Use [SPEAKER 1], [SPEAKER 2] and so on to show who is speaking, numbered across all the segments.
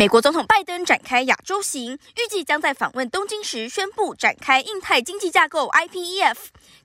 [SPEAKER 1] 美国总统拜登展开亚洲行，预计将在访问东京时宣布展开印太经济架构 （IPEF）。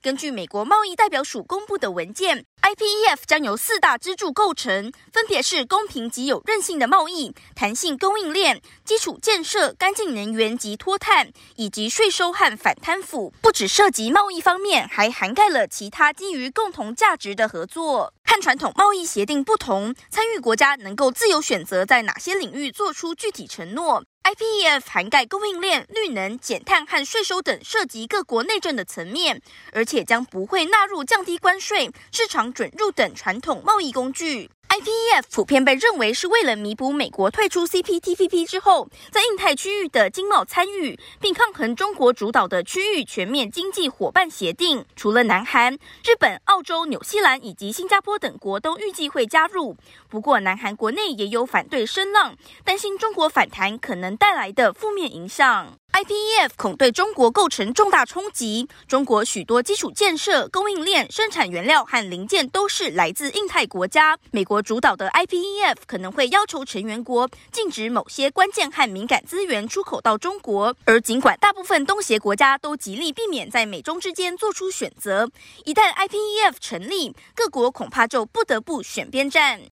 [SPEAKER 1] 根据美国贸易代表署公布的文件，IPEF 将由四大支柱构成，分别是公平及有韧性的贸易、弹性供应链、基础建设、干净能源及脱碳，以及税收和反贪腐。不只涉及贸易方面，还涵盖了其他基于共同价值的合作。传统贸易协定不同，参与国家能够自由选择在哪些领域做出具体承诺。IPEF 涵盖供应链、绿能、减碳和税收等涉及各国内政的层面，而且将不会纳入降低关税、市场准入等传统贸易工具。IPEF 普遍被认为是为了弥补美国退出 CPTPP 之后，在印太区域的经贸参与，并抗衡中国主导的区域全面经济伙伴协定。除了南韩、日本、澳洲、纽西兰以及新加坡等国都预计会加入。不过，南韩国内也有反对声浪，担心中国反弹可能带来的负面影响。IPEF 恐对中国构成重大冲击。中国许多基础建设、供应链、生产原料和零件都是来自印太国家。美国主导的 IPEF 可能会要求成员国禁止某些关键和敏感资源出口到中国。而尽管大部分东协国家都极力避免在美中之间做出选择，一旦 IPEF 成立，各国恐怕就不得不选边站。